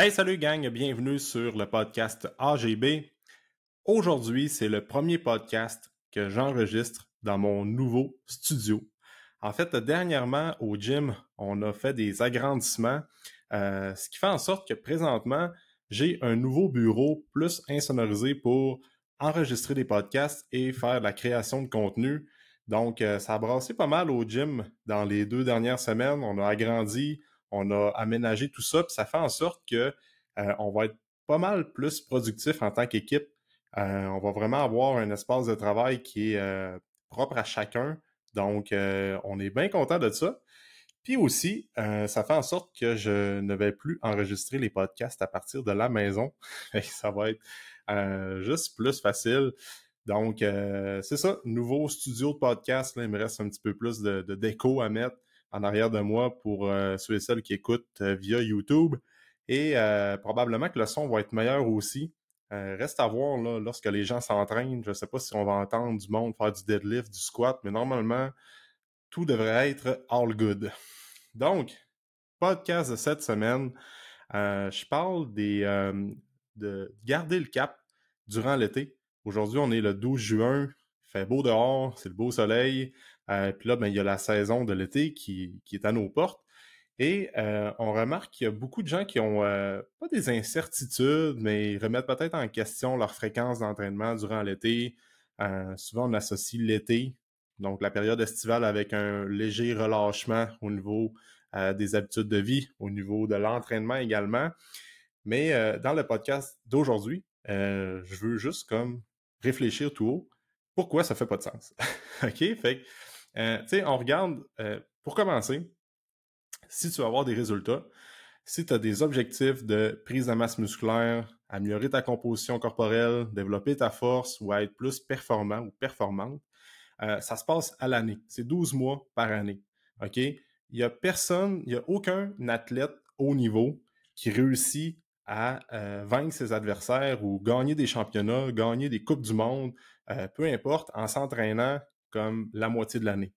Hey, salut gang, bienvenue sur le podcast AGB. Aujourd'hui, c'est le premier podcast que j'enregistre dans mon nouveau studio. En fait, dernièrement, au gym, on a fait des agrandissements, euh, ce qui fait en sorte que présentement, j'ai un nouveau bureau plus insonorisé pour enregistrer des podcasts et faire de la création de contenu. Donc, euh, ça a brassé pas mal au gym dans les deux dernières semaines. On a agrandi, on a aménagé tout ça, puis ça fait en sorte que euh, on va être pas mal plus productif en tant qu'équipe. Euh, on va vraiment avoir un espace de travail qui est euh, propre à chacun. Donc, on est bien content de ça. Puis aussi, ça fait en sorte que je ne vais plus enregistrer les podcasts à partir de la maison. ça va être juste plus facile. Donc, c'est ça, nouveau studio de podcast. Là, il me reste un petit peu plus de, de déco à mettre en arrière de moi pour euh, ceux et celles qui écoutent euh, via YouTube. Et euh, probablement que le son va être meilleur aussi. reste à voir là, lorsque les gens s'entraînent. Je ne sais pas si on va entendre du monde faire du deadlift, du squat, mais normalement, tout devrait être all good. Donc, podcast de cette semaine, je parle de garder le cap durant l'été. Aujourd'hui, on est le 12 juin, il fait beau dehors, c'est le beau soleil. Euh, puis là, ben, il y a la saison de l'été qui, qui est à nos portes. Et euh, on remarque qu'il y a beaucoup de gens qui ont euh, pas des incertitudes, mais ils remettent peut-être en question leur fréquence d'entraînement durant l'été. souvent, on associe l'été, donc la période estivale, avec un léger relâchement au niveau des habitudes de vie, au niveau de l'entraînement également. Mais dans le podcast d'aujourd'hui, je veux juste comme réfléchir tout haut pourquoi ça fait pas de sens? OK? Fait euh, tu sais, on regarde, euh, pour commencer, si tu veux avoir des résultats, si tu as des objectifs de prise de masse musculaire, améliorer ta composition corporelle, développer ta force ou être plus performant ou performante, euh, ça se passe à l'année. C'est 12 mois par année. OK? Il y a personne, il y a aucun athlète haut niveau qui réussit à vaincre ses adversaires ou gagner des championnats, gagner des coupes du monde, peu importe, en s'entraînant comme la moitié de l'année.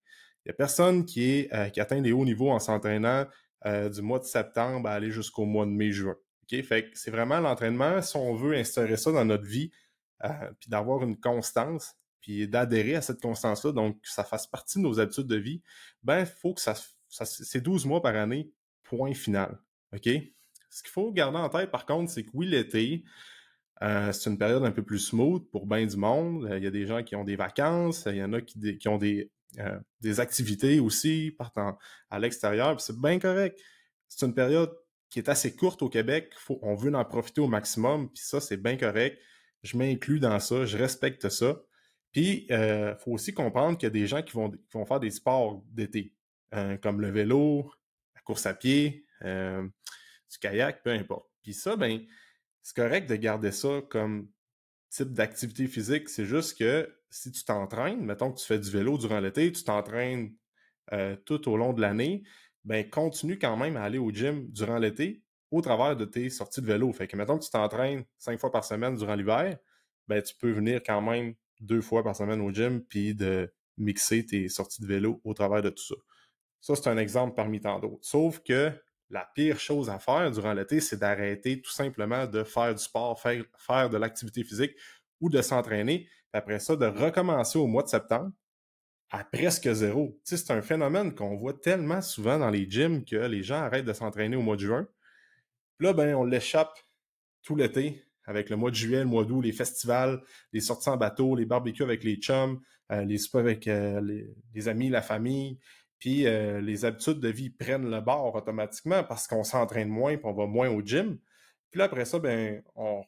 Il n'y a personne qui, est, euh, qui atteint des hauts niveaux en s'entraînant euh, du mois de septembre à aller jusqu'au mois de mai-juin. Fait que c'est vraiment l'entraînement, si on veut instaurer ça dans notre vie, euh, puis d'avoir une constance, puis d'adhérer à cette constance-là, donc que ça fasse partie de nos habitudes de vie, ben, il faut que ça, ça c'est 12 mois par année, point final. OK? Ce qu'il faut garder en tête, par contre, c'est que oui, l'été, euh, c'est une période un peu plus smooth pour bien du monde. Euh, il y a des gens qui ont des vacances, il y en a qui, ont des, euh, des activités aussi, partant à l'extérieur, c'est bien correct. C'est une période qui est assez courte au Québec, faut, on veut en profiter au maximum, puis ça, c'est bien correct. Je m'inclus dans ça, je respecte ça. Puis, il faut aussi comprendre qu'il y a des gens qui vont, qui vont faire des sports d'été, comme le vélo, la course à pied, du kayak, peu importe. Puis ça, ben, c'est correct de garder ça comme type d'activité physique. C'est juste que si tu t'entraînes, mettons que tu fais du vélo durant l'été, tu t'entraînes euh, tout au long de l'année, ben continue quand même à aller au gym durant l'été au travers de tes sorties de vélo. Fait que mettons que tu t'entraînes cinq fois par semaine durant l'hiver, ben tu peux venir quand même deux fois par semaine au gym puis de mixer tes sorties de vélo au travers de tout ça. Ça, c'est un exemple parmi tant d'autres. Sauf que la pire chose à faire durant l'été, c'est d'arrêter tout simplement de faire du sport, faire, de l'activité physique ou de s'entraîner. Après ça, de recommencer au mois de septembre à presque zéro. C'est un phénomène qu'on voit tellement souvent dans les gyms que les gens arrêtent de s'entraîner au mois de juin. Là, ben, on l'échappe tout l'été avec le mois de juillet, le mois d'août, les festivals, les sorties en bateau, les barbecues avec les chums, euh, les soupers avec euh, les, amis, la famille, puis euh, les habitudes de vie prennent le bord automatiquement parce qu'on s'entraîne moins puis on va moins au gym. Puis là, après ça, ben, on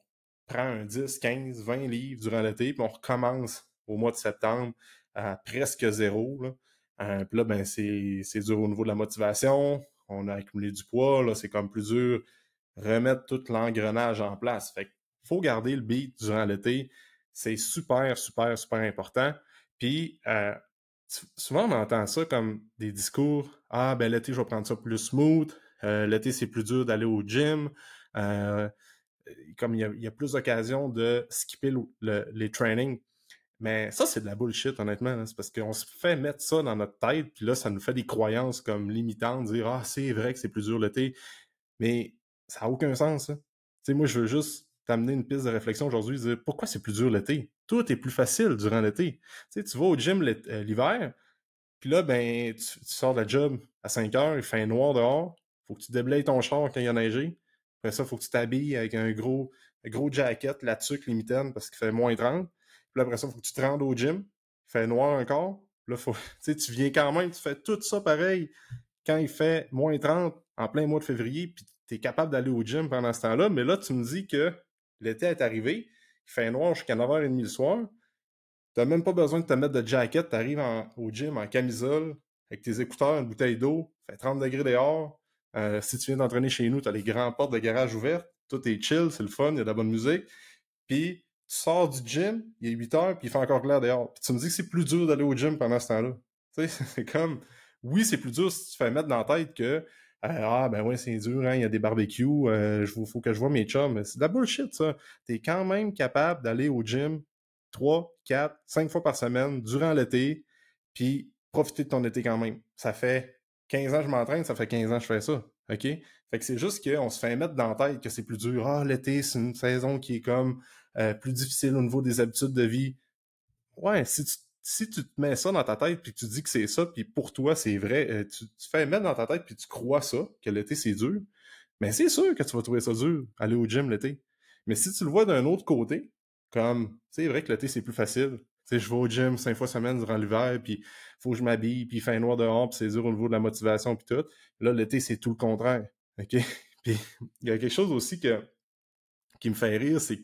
prend un 10, 15, 20 livres durant l'été, puis on recommence au mois de septembre à presque zéro. Là. Euh, puis là, ben, c'est, dur au niveau de la motivation. On a accumulé du poids, là, c'est comme plus dur remettre tout l'engrenage en place. Fait qu'il faut garder le beat durant l'été. C'est super, super, super important. Puis euh, souvent on entend ça comme des discours ah ben l'été je vais prendre ça plus smooth euh, l'été c'est plus dur d'aller au gym euh, comme il y a, plus d'occasions de skipper les trainings mais ça c'est de la bullshit honnêtement hein. c'est parce qu'on se fait mettre ça dans notre tête puis là ça nous fait des croyances comme limitantes dire ah c'est vrai que c'est plus dur l'été mais ça n'a aucun sens. Tu sais, moi, je veux juste t'amener une piste de réflexion aujourd'hui, dire pourquoi c'est plus dur l'été? Tout est plus facile durant l'été. Tu sais, tu vas au gym euh, l'hiver, puis là, ben, tu, sors de la job à 5 heures, il fait noir dehors, faut que tu déblayes ton char quand il y a neigé. Après ça, faut que tu t'habilles avec un gros, gros jacket, la tuque, limitaine, parce qu'il fait moins 30. Puis après ça, faut que tu te rendes au gym, il fait noir encore. Là, tu viens quand même, tu fais tout ça pareil quand il fait moins 30 en plein mois de février, puis tu es capable d'aller au gym pendant ce temps-là. Mais là, tu me dis que l'été est arrivé, il fait noir jusqu'à 9h30 le soir. Tu n'as même pas besoin de te mettre de jacket. Tu arrives au gym en camisole, avec tes écouteurs, une bouteille d'eau, fait 30 degrés dehors. Euh, si tu viens d'entraîner chez nous, tu as les grandes portes de garage ouvertes. Tout est chill, c'est le fun, il y a de la bonne musique. Puis tu sors du gym, il est 8 heures, puis il fait encore clair dehors. Puis tu me dis que c'est plus dur d'aller au gym pendant ce temps-là. Tu sais, c'est comme. Oui, c'est plus dur si tu fais mettre dans la tête que ah, ben ouais, c'est dur, hein, il y a des barbecues, euh, il faut que je vois mes chums. C'est de la bullshit, ça. T'es quand même capable d'aller au gym 3, 4, 5 fois par semaine durant l'été, puis profiter de ton été quand même. Ça fait 15 ans que je m'entraîne, ça fait 15 ans que je fais ça. OK? Fait que c'est juste qu'on se fait mettre dans la tête que c'est plus dur. Ah, l'été, c'est une saison qui est comme euh, plus difficile au niveau des habitudes de vie. Ouais, si tu si tu te mets ça dans ta tête puis tu dis que c'est ça puis pour toi c'est vrai, euh, tu, fais mettre dans ta tête puis tu crois ça que l'été c'est dur, mais c'est sûr que tu vas trouver ça dur aller au gym l'été. Mais si tu le vois d'un autre côté, comme c'est vrai que l'été c'est plus facile. Tu sais, je vais au gym cinq fois semaine durant l'hiver, puis faut que je m'habille, puis fait noir dehors, puis c'est dur au niveau de la motivation, puis tout. Là, l'été, c'est tout le contraire. OK? Puis il y a quelque chose aussi que, qui me fait rire, c'est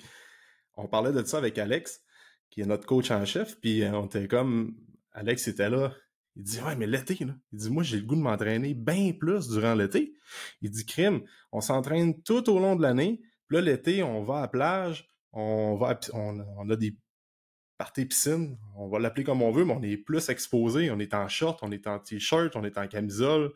qu'on parlait de ça avec Alex, qui est notre coach en chef, puis euh, on était comme, Alex était là, il dit, ouais, mais l'été, là, il dit, moi, j'ai le goût de m'entraîner bien plus durant l'été. Il dit, crime, on s'entraîne tout au long de l'année, puis là, l'été, on va à la plage, on va, on, a des parties piscine, on va l'appeler comme on veut, mais on est plus exposé, on est en short, on est en t-shirt, on est en camisole,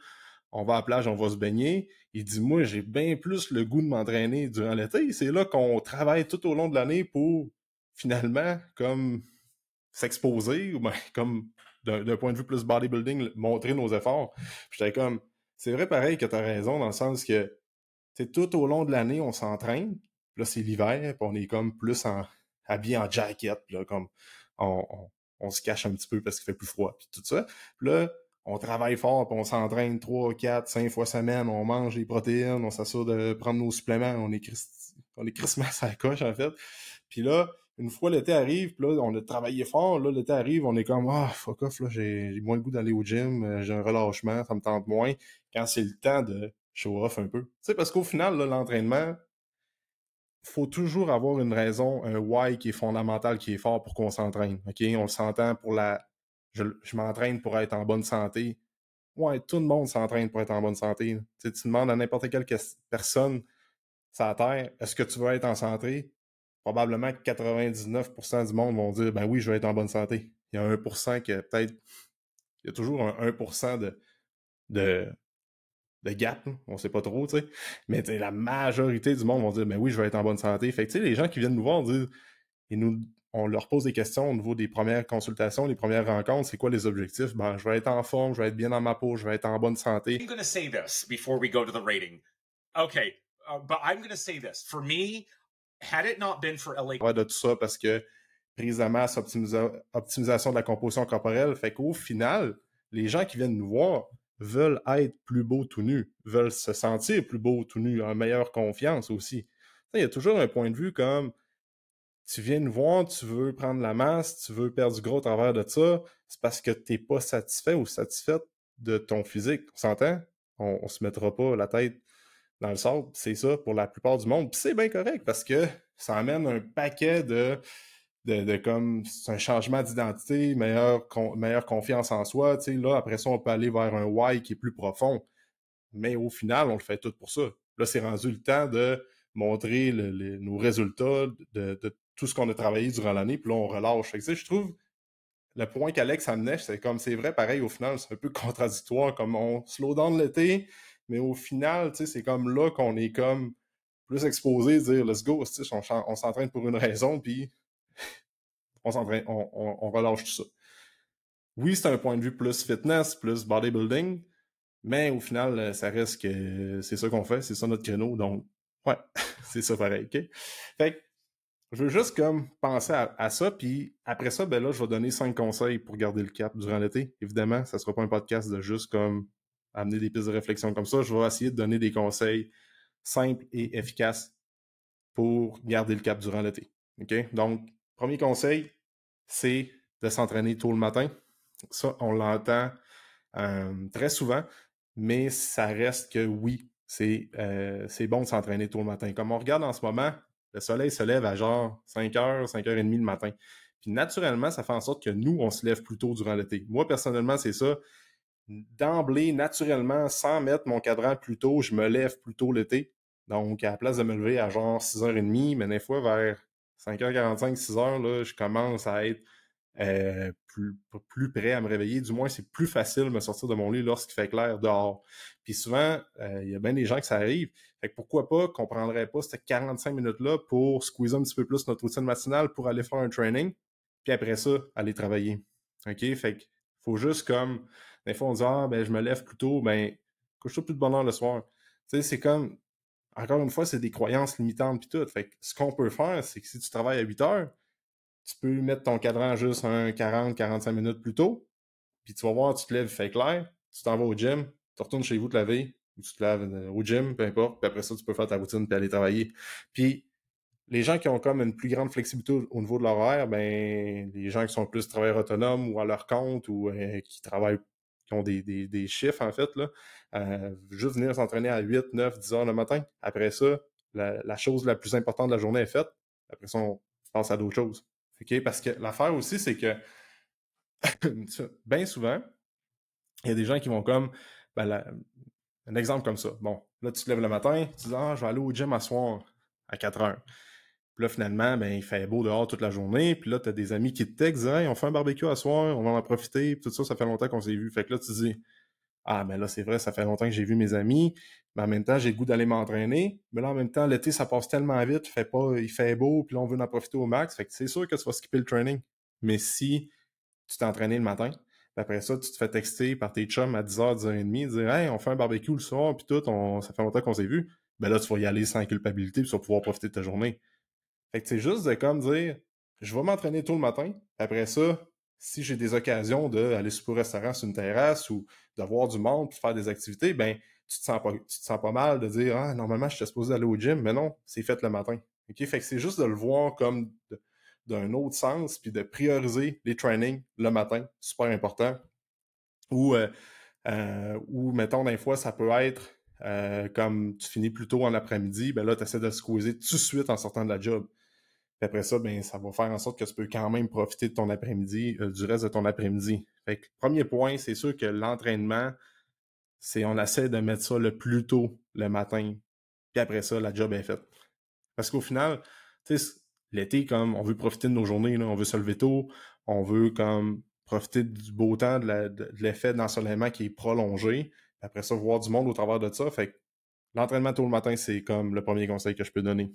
on va à la plage, on va se baigner. Il dit, moi, j'ai bien plus le goût de m'entraîner durant l'été. C'est là qu'on travaille tout au long de l'année pour finalement, comme s'exposer, ou ben, comme d'un point de vue plus bodybuilding, montrer nos efforts. J'étais comme, c'est vrai pareil que tu as raison, dans le sens que tout au long de l'année, on s'entraîne. Là, c'est l'hiver, puis on est comme plus en, habillé en jacket, là, comme on, on, se cache un petit peu parce qu'il fait plus froid, puis tout ça. Puis là, on travaille fort, puis on s'entraîne 3, 4, 5 fois semaine, on mange les protéines, on s'assure de prendre nos suppléments, on est, on est Christmas à la coche, en fait. Puis là, une fois l'été arrive, puis là, on a travaillé fort, là, l'été arrive, on est comme Ah, fuck off, là, j'ai moins le goût d'aller au gym, euh, j'ai un relâchement, ça me tente moins. Quand c'est le temps de show off un peu. Tu sais, parce qu'au final, l'entraînement, faut toujours avoir une raison, un why qui est fondamental, qui est fort pour qu'on s'entraîne. OK? On s'entend pour la. Je, m'entraîne pour être en bonne santé. Ouais, tout le monde s'entraîne pour être en bonne santé. Tu, sais, tu demandes à n'importe quelle personne sur la Terre, est-ce que tu veux être en santé? Probablement 99% du monde vont dire ben oui, je vais être en bonne santé. Il y a 1% qui peut-être. Il y a toujours un 1% de, de, gap, on sait pas trop, tu sais. Mais la majorité du monde vont dire ben oui, je vais être en bonne santé. Fait que tu sais, les gens qui viennent nous voir disent et nous on leur pose des questions au niveau des premières consultations, les premières rencontres, c'est quoi les objectifs? Ben, je vais être en forme, je vais être bien dans ma peau, je vais être en bonne santé. I'm going to say this before we go to the rating. Okay, uh, but I'm going to say this. For me, had it not been for LA... de tout ça parce que précisément cette optimisation de la composition corporelle fait qu'au final, les gens qui viennent nous voir veulent être plus beaux tout nus, veulent se sentir plus beaux tout nus, en meilleure confiance aussi. Il y a toujours un point de vue comme tu viens nous voir, tu veux prendre la masse, tu veux perdre du gros au travers de ça, c'est parce que tu n'es pas satisfait ou satisfaite de ton physique. On s'entend? On, ne se mettra pas la tête dans le sable, c'est ça pour la plupart du monde. Puis c'est bien correct parce que ça amène un paquet de, de, comme un changement d'identité, meilleure, confiance en soi. Tu sais, là, après ça, on peut aller vers un why qui est plus profond. Mais au final, on le fait tout pour ça. Là, c'est rendu le temps de montrer nos résultats de, tout ce qu'on a travaillé durant l'année, puis là, on relâche. Fait que, je trouve le point qu'Alex amenait, c'est comme c'est vrai, pareil, au final, c'est un peu contradictoire, comme on slow down l'été, mais au final, c'est comme là qu'on est comme plus exposé, dire let's go, on, on s'entraîne pour une raison, puis on s'entraîne, on, relâche tout ça. Oui, c'est un point de vue plus fitness, plus bodybuilding, mais au final, ça reste que c'est ça qu'on fait, c'est ça notre créneau. Donc, Ouais, c'est ça pareil, OK? Fait que je veux juste comme penser à, ça, puis après ça, ben là, je vais donner cinq conseils pour garder le cap durant l'été. Évidemment, ça sera pas un podcast de juste comme amener des pistes de réflexion comme ça. Je vais essayer de donner des conseils simples et efficaces pour garder le cap durant l'été. OK? Donc, premier conseil, c'est de s'entraîner tôt le matin. Ça, on l'entend euh, très souvent, mais ça reste que oui, euh, c'est bon de s'entraîner tôt le matin. Comme on regarde en ce moment, le soleil se lève à genre 5h, 5h30 le matin. Puis naturellement, ça fait en sorte que nous, on se lève plus tôt durant l'été. Moi, personnellement, c'est ça. D'emblée, naturellement, sans mettre mon cadran plus tôt, je me lève plus tôt l'été. Donc, à la place de me lever à genre 6h30, mais des fois, vers 5h45, 6h, là, je commence à être euh, plus, plus prêt à me réveiller. Du moins, c'est plus facile de me sortir de mon lit lorsqu'il fait clair dehors. Puis souvent, euh, il y a bien des gens que ça arrive. Fait que pourquoi pas qu'on prendrait pas ces 45 minutes-là pour squeezer un petit peu plus notre routine matinale pour aller faire un training, puis après ça, aller travailler. OK? Fait que faut juste comme. Des fois, on dit Ah, ben, je me lève plus tôt, ben, couche-toi plus de bonheur le soir. Tu sais, c'est comme. Encore une fois, c'est des croyances limitantes puis tout. Fait que ce qu'on peut faire, c'est que si tu travailles à 8 heures, tu peux mettre ton cadran juste un 40-45 minutes plus tôt, puis tu vas voir, tu te lèves, fait clair, tu t'en vas au gym, tu retournes chez vous te laver, ou tu te laves euh, au gym, peu importe, puis après ça, tu peux faire ta routine puis aller travailler. Puis les gens qui ont comme une plus grande flexibilité au niveau de l'horaire, ben les gens qui sont plus travailleurs autonomes ou à leur compte ou euh, qui travaillent ont des, chiffres en fait, là, euh, juste venir s'entraîner à 8, 9, 10 heures le matin. Après ça, la, chose la plus importante de la journée est faite. Après ça, on passe à d'autres choses. Parce que l'affaire aussi, c'est que bien souvent, il y a des gens qui vont comme ben, un exemple comme ça. Bon, là, tu te lèves le matin, tu dis Ah, je vais aller au gym à soir à 4 heures. Puis là, finalement, ben, il fait beau dehors toute la journée. Puis là, tu as des amis qui te textent hey, on fait un barbecue à soir, on va en profiter. Puis tout ça, ça fait longtemps qu'on s'est vu. Fait que là, tu dis Ah, mais là, c'est vrai, ça fait longtemps que j'ai vu mes amis. Mais en même temps, j'ai le goût d'aller m'entraîner. Mais là, en même temps, l'été, ça passe tellement vite, il fait beau, puis là, on veut en profiter au max. Fait que c'est sûr que tu vas skipper le training. Mais si tu t'es entraîné le matin, après ça, tu te fais texter par tes chums à 10h, 10h30, dire Hey, on fait un barbecue le soir, puis tout, ça fait longtemps qu'on s'est vu. Ben là, tu vas y aller sans culpabilité, puis tu vas pouvoir profiter de ta journée. Fait que c'est juste de comme dire Je vais m'entraîner tôt le matin, après ça, si j'ai des occasions d'aller sur un restaurant sur une terrasse ou de voir du monde puis faire des activités, ben tu te sens pas, tu te sens pas mal de dire Ah, normalement, je suis supposé aller au gym, mais non, c'est fait le matin. OK? Fait que c'est juste de le voir comme d'un autre sens, puis de prioriser les trainings le matin, super important. Ou, euh, euh, ou mettons, des fois, ça peut être euh, comme tu finis plus tôt en après-midi, ben là, tu essaies de squeezer tout de suite en sortant de la job. Après ça, ben, ça va faire en sorte que tu peux quand même profiter de ton après-midi, du reste de ton après-midi. Fait que, premier point, c'est sûr que l'entraînement, c'est on essaie de mettre ça le plus tôt le matin. Puis après ça, la job est faite. Parce qu'au final, l'été, comme on veut profiter de nos journées, on veut se lever tôt, on veut comme profiter du beau temps, de l'effet d'ensoleillement qui est prolongé. Après ça, voir du monde au travers de ça. Fait l'entraînement tôt le matin, c'est comme le premier conseil que je peux donner.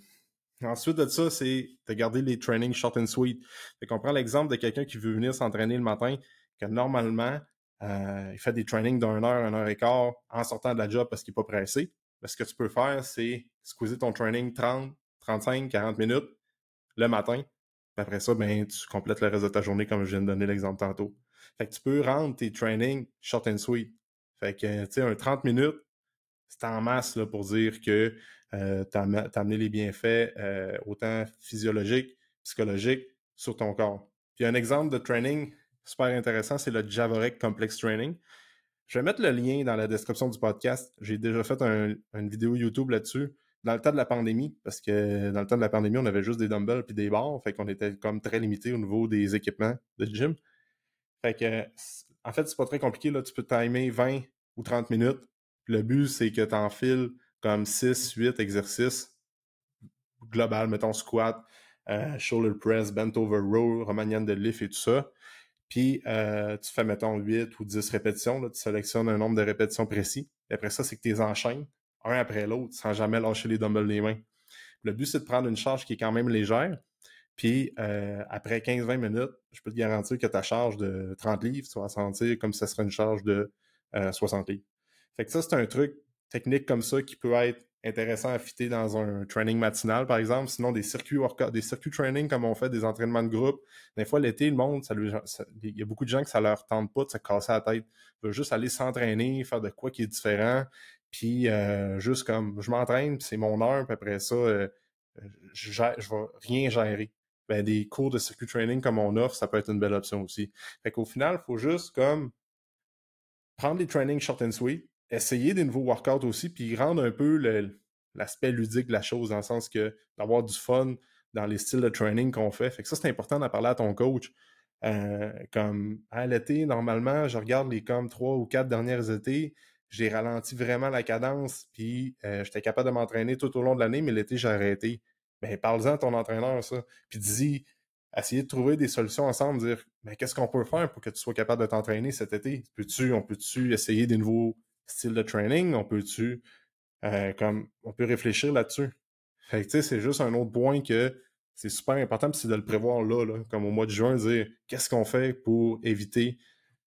Ensuite de ça, c'est de garder les trainings short and sweet. Fait qu'on prend l'exemple de quelqu'un qui veut venir s'entraîner le matin, que normalement, euh, il fait des trainings d'une heure, une heure et quart en sortant de la job parce qu'il n'est pas pressé. ce que tu peux faire, c'est squeezer ton training 30, 35, 40 minutes le matin. Puis après ça, ben, tu complètes le reste de ta journée comme je viens de donner l'exemple tantôt. Fait que tu peux rendre tes trainings short and sweet. Fait que, tu sais, un 30 minutes, c'est en masse là, pour dire que euh, tu as, amené les bienfaits euh, autant physiologiques, psychologiques sur ton corps. Puis un exemple de training super intéressant, c'est le Javorek Complex Training. Je vais mettre le lien dans la description du podcast. J'ai déjà fait une vidéo YouTube là-dessus dans le temps de la pandémie, parce que dans le temps de la pandémie, on avait juste des dumbbells puis des barres, fait qu'on était comme très limité au niveau des équipements de gym. Fait que, en fait, c'est pas très compliqué, là. Tu peux timer 20 ou 30 minutes. Le but, c'est que tu enfiles comme 6, 8 exercices global, mettons squat, euh, shoulder press, bent over row, romanian deadlift et tout ça. Puis euh, tu fais, mettons, 8 ou 10 répétitions. Là, tu sélectionnes un nombre de répétitions précis. Et après ça, c'est que tu les enchaînes un après l'autre sans jamais lâcher les dumbbells des mains. Le but, c'est de prendre une charge qui est quand même légère. Puis euh, après 15-20 minutes, je peux te garantir que ta charge de 30 livres, tu vas sentir comme si ça serait une charge de 60 livres. Fait que ça, c'est un truc technique comme ça qui peut être intéressant à fitter dans un training matinal, par exemple. Sinon, des circuits workout, des circuits training comme on fait, des entraînements de groupe. Des fois, l'été, le monde, il y a beaucoup de gens que ça leur tente pas de se casser la tête. Ils veulent juste aller s'entraîner, faire de quoi qui est différent. Puis euh, juste comme je m'entraîne, c'est mon heure, puis après ça, euh, je, je vais rien gérer. Ben, des cours de circuit training comme on offre, ça peut être une belle option aussi. Fait qu'au final, il faut juste comme prendre des trainings short and sweet, essayer des nouveaux workouts aussi, puis rendre un peu l'aspect ludique de la chose, dans le sens que d'avoir du fun dans les styles de training qu'on fait. Fait que ça, c'est important d'en parler à ton coach. Euh, comme à l'été, normalement, je regarde les comme trois ou quatre dernières étés, j'ai ralenti vraiment la cadence, puis euh, j'étais capable de m'entraîner tout au long de l'année, mais l'été, j'ai arrêté. Ben, parle-en à ton entraîneur, ça. Puis dis essayer de trouver des solutions ensemble, dire mais qu'est-ce qu'on peut faire pour que tu sois capable de t'entraîner cet été? Peux-tu, on peut-tu essayer des nouveaux styles de training? On peut-tu euh, comme on peut réfléchir là-dessus? Fait que tu sais, c'est juste un autre point que c'est super important, c'est de le prévoir là, comme au mois de juin, dire qu'est-ce qu'on fait pour éviter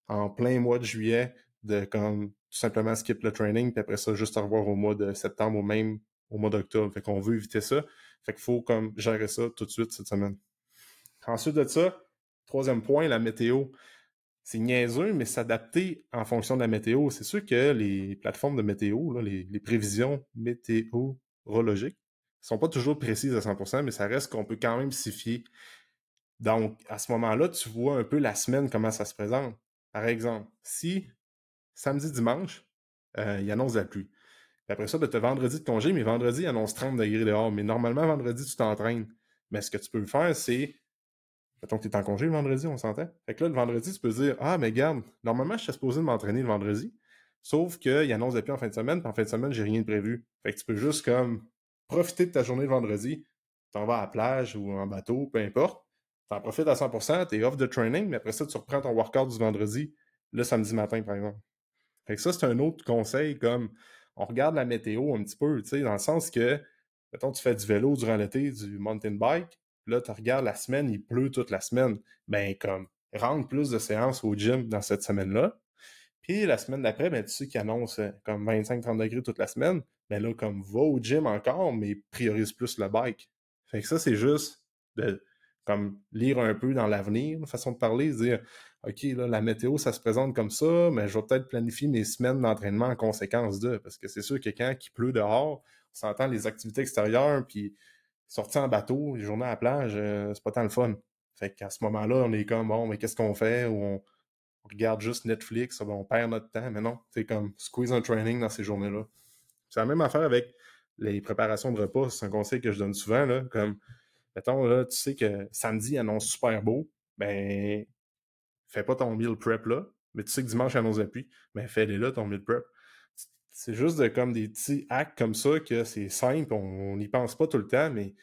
en plein mois de juillet de comme tout simplement skip le training, puis après ça, juste à revoir au mois de septembre ou même au mois d'octobre. Fait qu'on veut éviter ça. Fait qu'il faut comme gérer ça tout de suite cette semaine. Ensuite de ça, troisième point, la météo. C'est niaiseux, mais s'adapter en fonction de la météo. C'est sûr que les plateformes de météo, les, prévisions météorologiques, sont pas toujours précises à 100%, mais ça reste qu'on peut quand même s'y fier. Donc, à ce moment-là, tu vois un peu la semaine, comment ça se présente. Par exemple, si samedi, dimanche, euh, il annonce la pluie. après ça, ben, tu as vendredi de congé, mais vendredi, il annonce 30 degrés dehors. Mais normalement, vendredi, tu t'entraînes. Mais ce que tu peux faire, c'est Mettons que tu es en congé le vendredi, on s'entend. Fait que là, le vendredi, tu peux dire Ah, mais garde, normalement, je suis supposé m'entraîner le vendredi. Sauf qu'il annonce depuis en fin de semaine, puis en fin de semaine, j'ai rien de prévu. Fait que tu peux juste comme profiter de ta journée le vendredi. T'en vas à la plage ou en bateau, peu importe. T'en profites à 100%, t'es off de training, mais après ça, tu reprends ton workout du vendredi, le samedi matin, par exemple. Fait que ça, c'est un autre conseil, comme on regarde la météo un petit peu, tu sais, dans le sens que, mettons, tu fais du vélo durant l'été, du mountain bike, Là, tu regardes la semaine, il pleut toute la semaine. Ben, comme, rentre plus de séances au gym dans cette semaine-là. Puis la semaine d'après, ben, tu sais qu'il annonce euh, comme 25-30 degrés toute la semaine. Ben là, comme, va au gym encore, mais priorise plus le bike. Fait que ça, c'est juste de comme lire un peu dans l'avenir, une façon de parler, dire OK, là, la météo, ça se présente comme ça, mais je vais peut-être planifier mes semaines d'entraînement en conséquence de. Parce que c'est sûr que quand il pleut dehors, on s'entend les activités extérieures, puis sortir en bateau, les journées à la plage, euh, c'est pas tant le fun. Fait qu'à ce moment-là, on est comme, bon, mais qu'est-ce qu'on fait? Ou on, regarde juste Netflix, on perd notre temps. Mais non, c'est comme squeeze un training dans ces journées-là. C'est la même affaire avec les préparations de repas. C'est un conseil que je donne souvent. Là, comme, mettons, là, tu sais que samedi annonce super beau, ben, fais pas ton meal prep là. Mais tu sais que dimanche annonce la pluie, ben, fais-les là, ton meal prep c'est juste comme des petits actes comme ça que c'est simple, on n'y pense pas tout le temps, mais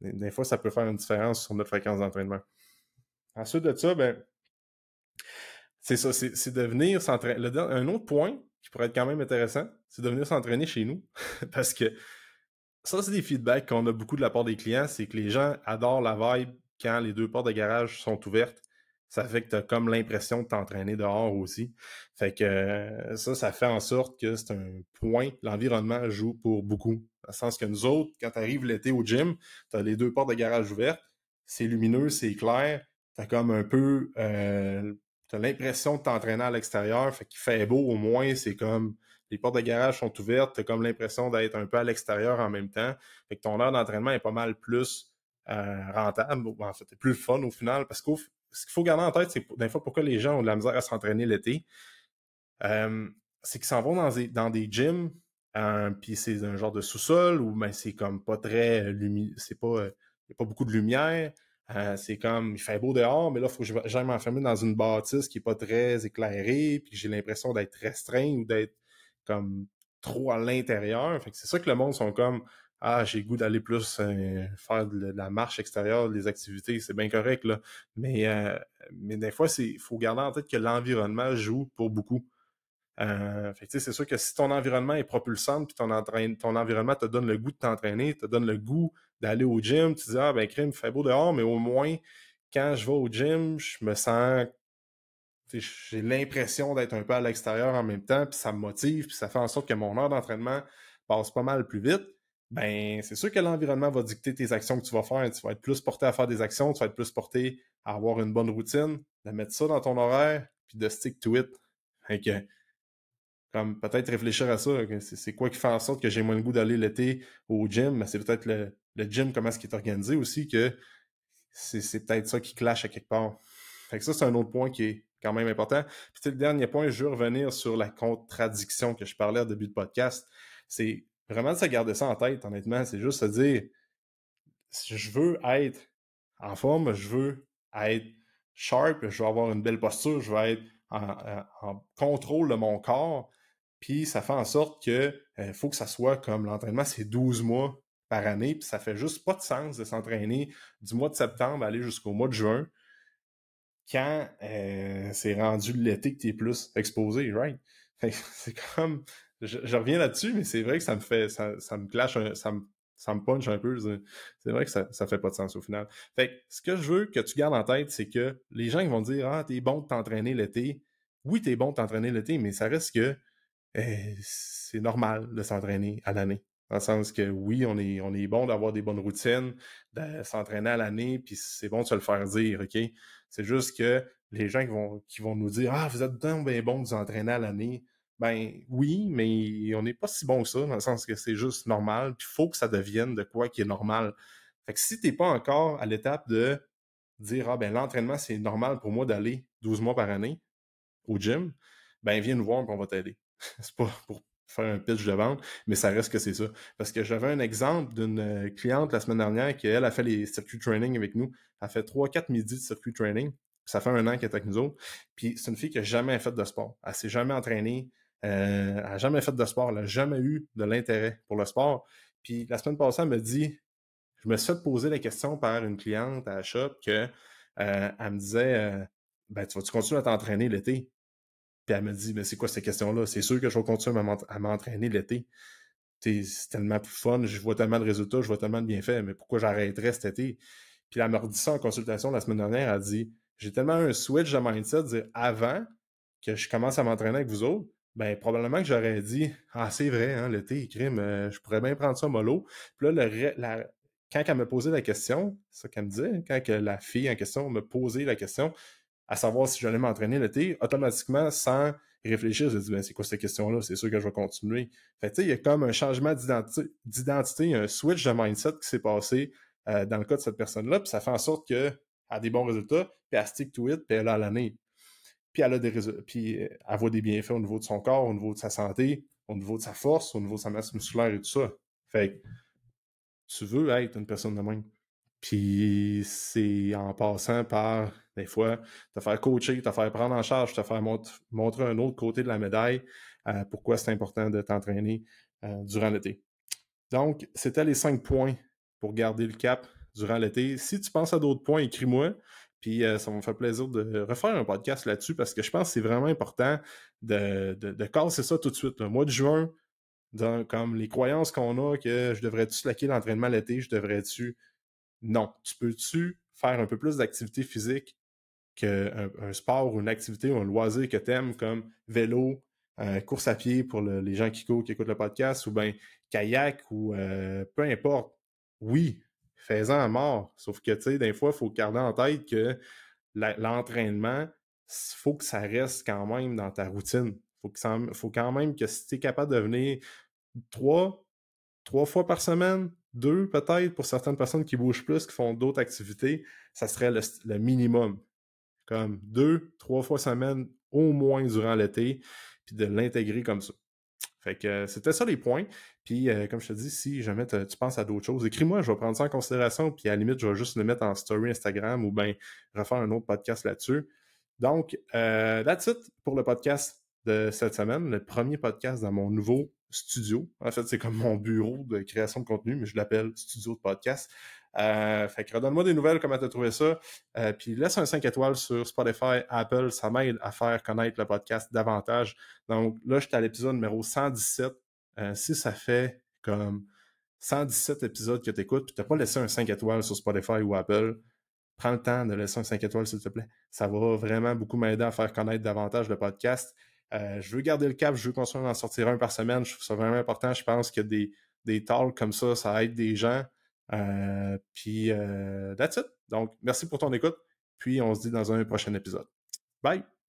des, fois, ça peut faire une différence sur notre fréquence d'entraînement. Ensuite de ça, ben, c'est ça, c'est de venir s'entraîner. Un autre point qui pourrait être quand même intéressant, c'est de venir s'entraîner chez nous. Parce que ça, c'est des feedbacks qu'on a beaucoup de la part des clients, c'est que les gens adorent la vibe quand les deux portes de garage sont ouvertes ça fait que tu as comme l'impression de t'entraîner dehors aussi. Fait que euh, ça, ça fait en sorte que c'est un point, l'environnement joue pour beaucoup. Dans le sens que nous autres, quand tu arrives l'été au gym, tu as les deux portes de garage ouvertes, c'est lumineux, c'est clair, tu as comme un peu euh, tu as l'impression de t'entraîner à l'extérieur, fait qu'il fait beau au moins, c'est comme les portes de garage sont ouvertes, tu as comme l'impression d'être un peu à l'extérieur en même temps. Fait que ton heure d'entraînement est pas mal plus euh, rentable, en fait, plus fun au final, parce qu'au ce qu'il faut garder en tête, c'est des fois pourquoi les gens ont de la misère à s'entraîner l'été. Euh, c'est qu'ils s'en vont dans des, dans des gyms, euh, puis c'est un genre de sous-sol où ben, c'est comme pas très lumineux, c'est pas, il n'y a pas beaucoup de lumière. Euh, c'est comme, il fait beau dehors, mais là, il faut que j'aille m'enfermer dans une bâtisse qui est pas très éclairée, puis j'ai l'impression d'être restreint ou d'être comme trop à l'intérieur. Fait que c'est ça que le monde sont comme, ah, j'ai goût d'aller plus euh, faire de, la marche extérieure, des activités, c'est bien correct, là. Mais, euh, mais des fois, il faut garder en tête que l'environnement joue pour beaucoup. Euh, c'est sûr que si ton environnement est propulsant, puis ton, ton environnement te donne le goût de t'entraîner, te donne le goût d'aller au gym, tu dis Ah ben crime, fait beau dehors, mais au moins quand je vais au gym, je me sens j'ai l'impression d'être un peu à l'extérieur en même temps, puis ça me motive, puis ça fait en sorte que mon heure d'entraînement passe pas mal plus vite, ben c'est sûr que l'environnement va dicter tes actions que tu vas faire. Tu vas être plus porté à faire des actions, tu vas être plus porté à avoir une bonne routine, de mettre ça dans ton horaire, puis de stick to it. Fait que, comme peut-être réfléchir à ça, c'est quoi qui fait en sorte que j'ai moins le goût d'aller l'été au gym, mais c'est peut-être le, le, gym, comment est-ce qu'il est organisé aussi, que c'est peut-être ça qui clash à quelque part. Fait que ça, c'est un autre point qui est quand même important. Puis le dernier point, je veux revenir sur la contradiction que je parlais au début du podcast. C'est vraiment de se garder ça en tête, honnêtement. C'est juste se dire, si je veux être en forme, je veux être sharp, je veux avoir une belle posture, je veux être en, contrôle de mon corps. Puis ça fait en sorte que euh, faut que ça soit comme l'entraînement, c'est 12 mois par année, puis ça fait juste pas de sens de s'entraîner du mois de septembre aller jusqu'au mois de juin quand euh, c'est rendu l'été que tu es plus exposé, right? C'est comme. Je, reviens là-dessus, mais c'est vrai que ça me fait. Ça, ça me clash, ça me, ça me punch un peu. C'est vrai que ça, ça fait pas de sens au final. Fait ce que je veux que tu gardes en tête, c'est que les gens vont dire Ah, t'es bon de t'entraîner l'été. Oui, t'es bon de t'entraîner l'été, mais ça reste que eh, c'est normal de s'entraîner à l'année. Dans le sens que oui, on est, on est bon d'avoir des bonnes routines, de s'entraîner à l'année, puis c'est bon de se le faire dire, OK? C'est juste que les gens qui vont, qui vont nous dire Ah, vous êtes bien bon de vous entraîner à l'année. Ben oui, mais on n'est pas si bon que ça, dans le sens que c'est juste normal, puis il faut que ça devienne de quoi qui est normal. Fait que si t'es pas encore à l'étape de dire Ah ben l'entraînement, c'est normal pour moi d'aller 12 mois par année au gym, ben viens nous voir et on va t'aider. c'est pas pour faire un pitch de vente, mais ça reste que c'est ça. Parce que j'avais un exemple d'une euh, cliente la semaine dernière qui, elle, a fait les circuits training avec nous. Elle a fait 3-4 midis de circuit training. Ça fait un an qu'elle est avec nous autres. Puis c'est une fille qui n'a jamais fait de sport. Elle s'est jamais entraînée. Euh, elle n'a jamais fait de sport. Elle n'a jamais eu de l'intérêt pour le sport. Puis la semaine passée, elle me dit, je me suis fait poser la question par une cliente à la shop que euh, elle me disait, ben, tu vas-tu continuer à t'entraîner l'été? Puis elle me dit, mais c'est quoi cette question-là? C'est sûr que je vais continuer à m'entraîner l'été. C'est tellement plus fun, je vois tellement de résultats, je vois tellement de bienfaits, mais pourquoi j'arrêterais cet été? Puis elle m'a redit ça en consultation la semaine dernière, elle dit, j'ai tellement un switch de mindset, de dire avant que je commence à m'entraîner avec vous autres, ben probablement que j'aurais dit, ah c'est vrai, hein, l'été, crime, euh, je pourrais bien prendre ça mollo. Puis là, le, quand elle me posait la question, c'est ça qu'elle me disait, quand que la fille en question me posait la question, à savoir si j'allais m'entraîner l'été, automatiquement, sans réfléchir, je me dis, ben, c'est quoi cette question-là? C'est sûr que je vais continuer. Fait il y a comme un changement d'identité, un switch de mindset qui s'est passé euh, dans le cas de cette personne-là, puis ça fait en sorte qu'elle a des bons résultats, puis elle stick to it, puis elle a l'année. Puis elle a des puis elle voit des bienfaits au niveau de son corps, au niveau de sa santé, au niveau de sa force, au niveau de sa masse musculaire et tout ça. Fait tu veux être une personne de même. Puis c'est en passant par, des fois, te faire coacher, te faire prendre en charge, te faire montrer un autre côté de la médaille, euh, pourquoi c'est important de t'entraîner euh, durant l'été. Donc, c'était les cinq points pour garder le cap durant l'été. Si tu penses à d'autres points, écris-moi. Puis euh, ça va me plaisir de refaire un podcast là-dessus parce que je pense que c'est vraiment important de, de, casser ça tout de suite. Le mois de juin, comme les croyances qu'on a que je devrais-tu slacker l'entraînement l'été, je devrais-tu? Non. Tu peux-tu faire un peu plus d'activité physique qu'un un sport ou une activité ou un loisir que tu aimes comme vélo, euh, course à pied pour les gens qui courent, qui écoutent le podcast, ou bien kayak ou euh, peu importe? Oui, fais-en à mort. Sauf que, tu sais, des fois, il faut garder en tête que l'entraînement, il faut que ça reste quand même dans ta routine. Il faut, faut quand même que si tu es capable de venir trois, trois fois par semaine, deux peut-être pour certaines personnes qui bougent plus, qui font d'autres activités, ça serait le, minimum. Comme deux, trois fois semaine au moins durant l'été, puis de l'intégrer comme ça. Fait que c'était ça les points. Puis euh, comme je te dis, si jamais tu penses à d'autres choses, écris-moi, je vais prendre ça en considération, puis à la limite, je vais juste le mettre en story Instagram ou bien refaire un autre podcast là-dessus. Donc, euh, that's pour le podcast de cette semaine, le premier podcast dans mon nouveau studio. En fait, c'est comme mon bureau de création de contenu, mais je l'appelle studio de podcast. Euh, fait que redonne-moi des nouvelles, comment tu as trouvé ça? Euh, puis laisse un 5 étoiles sur Spotify, Apple, ça m'aide à faire connaître le podcast davantage. Donc là, j'étais à l'épisode numéro 117. Euh, si ça fait comme 117 épisodes que tu écoutes, puis tu n'as pas laissé un 5 étoiles sur Spotify ou Apple, prends le temps de laisser un 5 étoiles, s'il te plaît. Ça va vraiment beaucoup m'aider à faire connaître davantage le podcast. Euh, je veux garder le cap, je veux continuer à en sortir un par semaine. Je trouve ça vraiment important. Je pense que des, des talks comme ça, ça aide des gens. Euh, puis, euh, that's it. Donc, merci pour ton écoute. Puis, on se dit dans un prochain épisode. Bye!